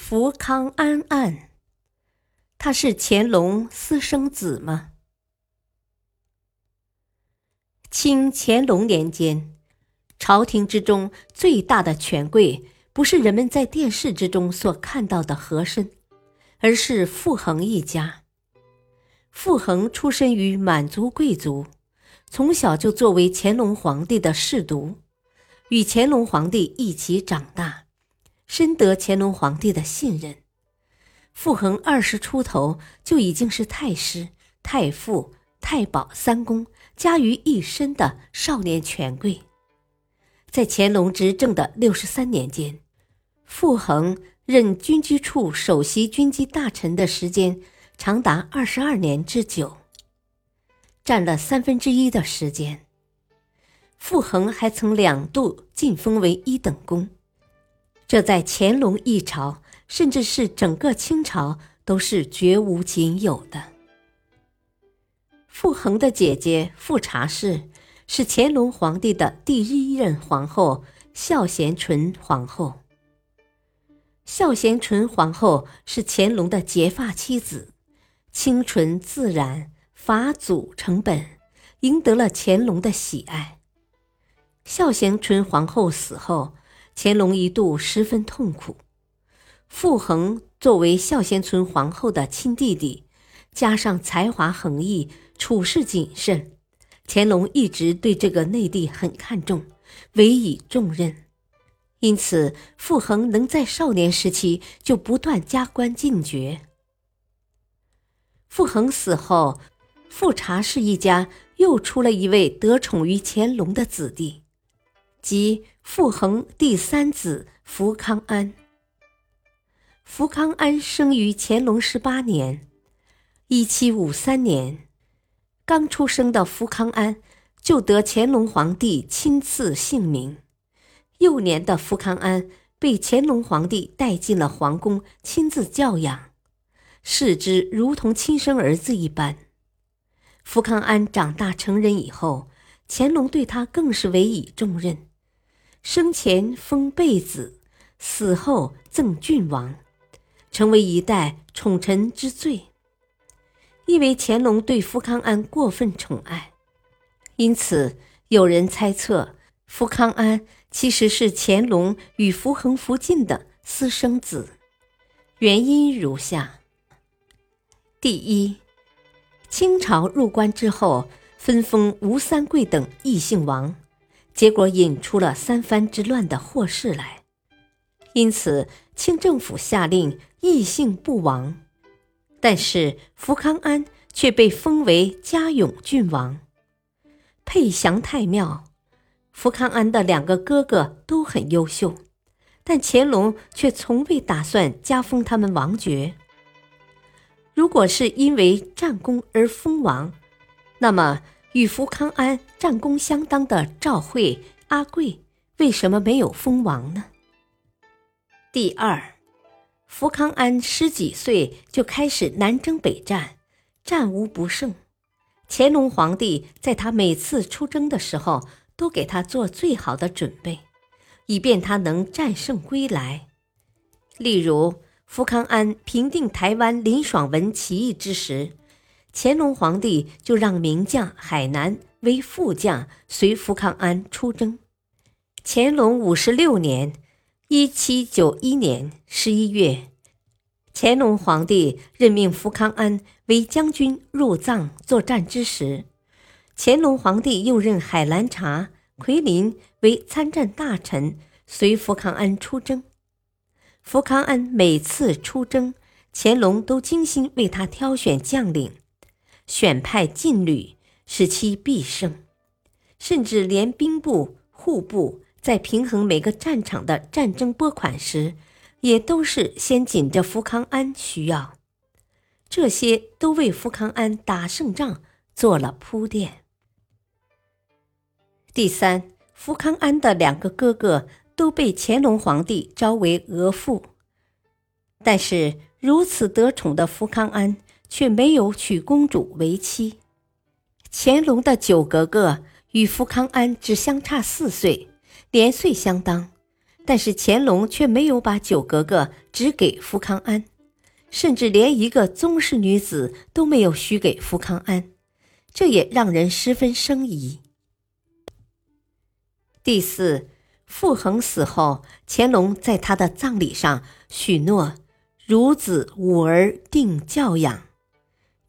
福康安案，他是乾隆私生子吗？清乾隆年间，朝廷之中最大的权贵，不是人们在电视之中所看到的和珅，而是傅恒一家。傅恒出身于满族贵族，从小就作为乾隆皇帝的侍读，与乾隆皇帝一起长大。深得乾隆皇帝的信任，傅恒二十出头就已经是太师、太傅、太保三公加于一身的少年权贵。在乾隆执政的六十三年间，傅恒任军机处首席军机大臣的时间长达二十二年之久，占了三分之一的时间。傅恒还曾两度晋封为一等公。这在乾隆一朝，甚至是整个清朝，都是绝无仅有的。傅恒的姐姐傅察氏是乾隆皇帝的第一任皇后孝贤纯皇后。孝贤纯皇后是乾隆的结发妻子，清纯自然，法祖成本，赢得了乾隆的喜爱。孝贤纯皇后死后。乾隆一度十分痛苦。傅恒作为孝贤存皇后的亲弟弟，加上才华横溢、处事谨慎，乾隆一直对这个内弟很看重，委以重任。因此，傅恒能在少年时期就不断加官进爵。傅恒死后，富察氏一家又出了一位得宠于乾隆的子弟。即傅恒第三子福康安。福康安生于乾隆十八年，一七五三年。刚出生的福康安就得乾隆皇帝亲赐姓名。幼年的福康安被乾隆皇帝带进了皇宫，亲自教养，视之如同亲生儿子一般。福康安长大成人以后，乾隆对他更是委以重任。生前封贝子，死后赠郡王，成为一代宠臣之最。因为乾隆对福康安过分宠爱，因此有人猜测福康安其实是乾隆与福恒、福晋的私生子。原因如下：第一，清朝入关之后，分封吴三桂等异姓王。结果引出了三藩之乱的祸事来，因此清政府下令异姓不亡，但是福康安却被封为嘉永郡王，配祥太庙。福康安的两个哥哥都很优秀，但乾隆却从未打算加封他们王爵。如果是因为战功而封王，那么。与福康安战功相当的赵惠、阿贵，为什么没有封王呢？第二，福康安十几岁就开始南征北战，战无不胜。乾隆皇帝在他每次出征的时候，都给他做最好的准备，以便他能战胜归来。例如，福康安平定台湾林爽文起义之时。乾隆皇帝就让名将海南为副将，随福康安出征。乾隆五十六年（一七九一年）十一月，乾隆皇帝任命福康安为将军入藏作战之时，乾隆皇帝又任海兰察、奎林为参战大臣，随福康安出征。福康安每次出征，乾隆都精心为他挑选将领。选派劲旅，使其必胜，甚至连兵部、户部在平衡每个战场的战争拨款时，也都是先紧着福康安需要，这些都为福康安打胜仗做了铺垫。第三，福康安的两个哥哥都被乾隆皇帝招为额驸，但是如此得宠的福康安却没有娶公主为妻。乾隆的九格格与福康安只相差四岁，年岁相当，但是乾隆却没有把九格格只给福康安，甚至连一个宗室女子都没有许给福康安，这也让人十分生疑。第四，傅恒死后，乾隆在他的葬礼上许诺孺子五儿定教养，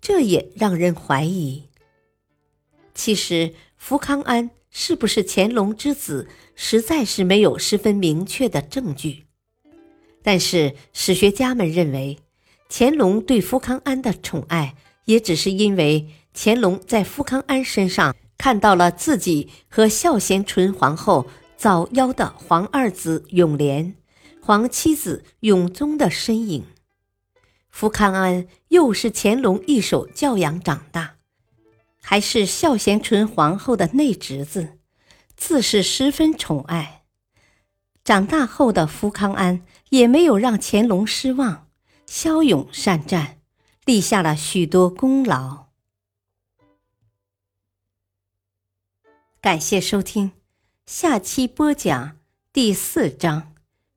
这也让人怀疑。其实，福康安是不是乾隆之子，实在是没有十分明确的证据。但是，史学家们认为，乾隆对福康安的宠爱，也只是因为乾隆在福康安身上看到了自己和孝贤纯皇后早夭的皇二子永琏、皇七子永宗的身影。福康安又是乾隆一手教养长大。还是孝贤纯皇后的内侄子，自是十分宠爱。长大后的福康安也没有让乾隆失望，骁勇善战，立下了许多功劳。感谢收听，下期播讲第四章《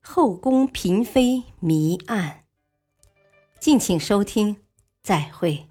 后宫嫔妃谜案》，敬请收听，再会。